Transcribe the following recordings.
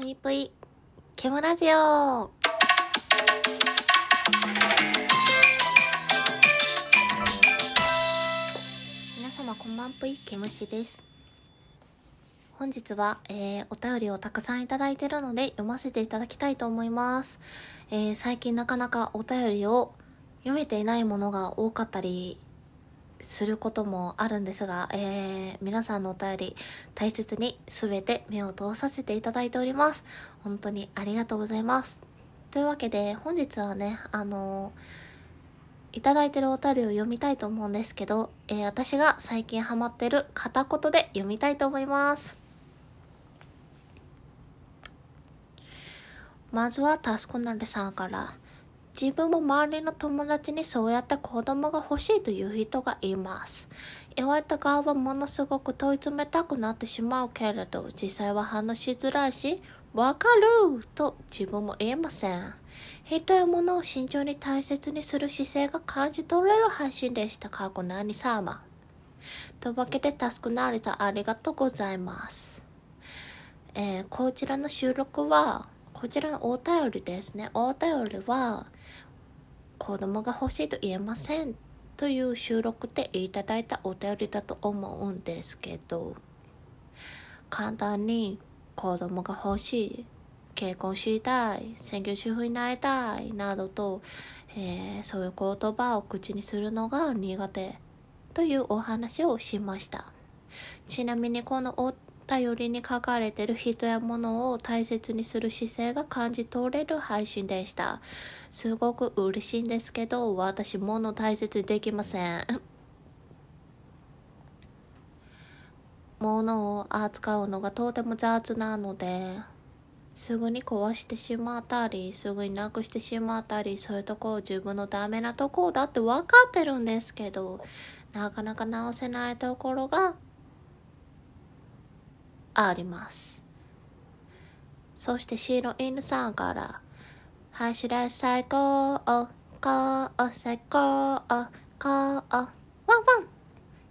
ぷいぷい、ケムラジオ皆様こんばんぷい、ケムシです。本日は、えー、お便りをたくさんいただいてるので読ませていただきたいと思います。えー、最近なかなかお便りを読めていないものが多かったりすることもあるんですが、えー、皆さんのお便り大切に全て目を通させていただいております。本当にありがとうございます。というわけで本日はね、あのー、いただいてるお便りを読みたいと思うんですけど、えー、私が最近ハマってる片言で読みたいと思います。まずはタスクナルさんから。自分も周りの友達にそうやって子供が欲しいという人がいます。言われた側はものすごく問い詰めたくなってしまうけれど、実際は話しづらいし、わかると自分も言えません。人や物を慎重に大切にする姿勢が感じ取れる配信でした。過去何様。というわけで、タスクナーリさんありがとうございます。えー、こちらの収録は、こちらのお便りですね。お便りは、子供が欲しいと言えませんという収録でいただいたお便りだと思うんですけど、簡単に子供が欲しい、結婚したい、専業主婦になりたいなどと、えー、そういう言葉を口にするのが苦手というお話をしました。ちなみにこのお便りに書かれてる人や物を大切にする姿勢が感じ取れる配信でした。すごく嬉しいんですけど、私物大切にできません。物を扱うのがとても雑なので、すぐに壊してしまったり、すぐになくしてしまったり、そういうとこ自分のダメなとこだって分かってるんですけど、なかなか直せないところがあります。そして白犬さんから、走れ最高、お、こ、お、最高、お、こ、お、ワンワン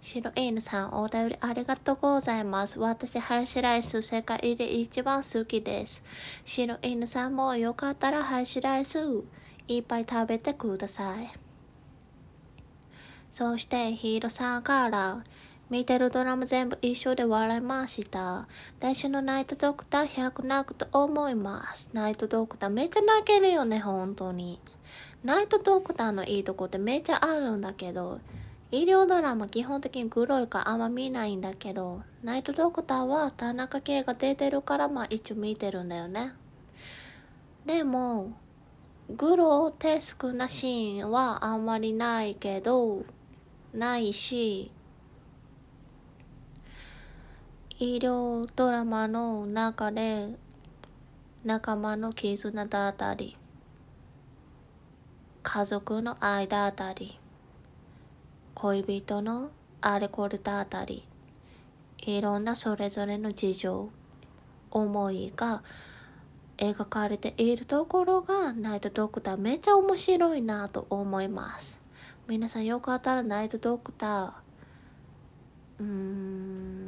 白犬さん、お便りありがとうございます。私、ハヤシライス、世界で一番好きです。白犬さんもよかったらハヤシライス、いっぱい食べてください。そして、ヒーローさんから、見てるドラマ全部一緒で笑いました。来週のナイトドクター100泣くと思います。ナイトドクターめっちゃ泣けるよね、本当に。ナイトドクターのいいとこってめっちゃあるんだけど、医療ドラマ基本的にグロいからあんま見ないんだけど、ナイトドクターは田中圭が出てるからまあ一応見てるんだよね。でも、グロテスクなシーンはあんまりないけど、ないし、医療ドラマの中で仲間の絆だったり家族の愛だったり恋人のあれこれだったりいろんなそれぞれの事情思いが描かれているところがナイトドクターめっちゃ面白いなと思います。皆さんよかったらナイトドクターうーん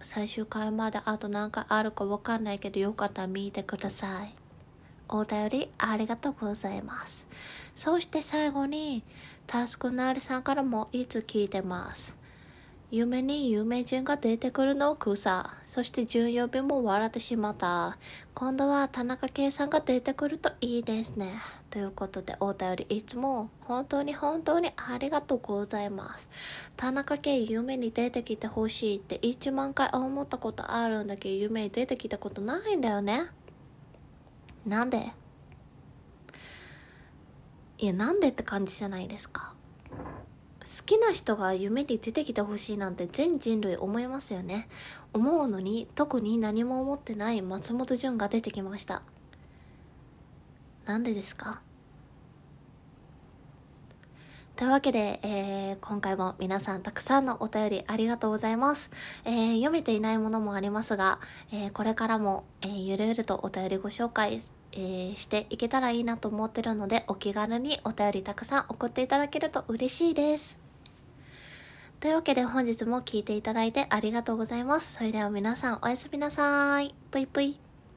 最終回まであと何回あるかわかんないけどよかったら見てください。お便りありがとうございます。そして最後にタスクナーリさんからもいつ聞いてます。夢に有名人が出てくるのを草。そして14曜日も笑ってしまった。今度は田中圭さんが出てくるといいですね。ということでお便りいつも本当に本当にありがとうございます。田中圭夢に出てきてほしいって1万回思ったことあるんだけど夢に出てきたことないんだよね。なんで？いやなんでって感じじゃないですか。好きな人が夢に出てきてほしいなんて全人類思いますよね。思うのに特に何も思ってない松本潤が出てきました。なんでですか？というわけで、えー、今回も皆さんたくさんのお便りありがとうございます。えー、読めていないものもありますが、えー、これからも、え、ゆるゆるとお便りご紹介、えー、していけたらいいなと思ってるので、お気軽にお便りたくさん送っていただけると嬉しいです。というわけで本日も聴いていただいてありがとうございます。それでは皆さんおやすみなさい。ぷいぷい。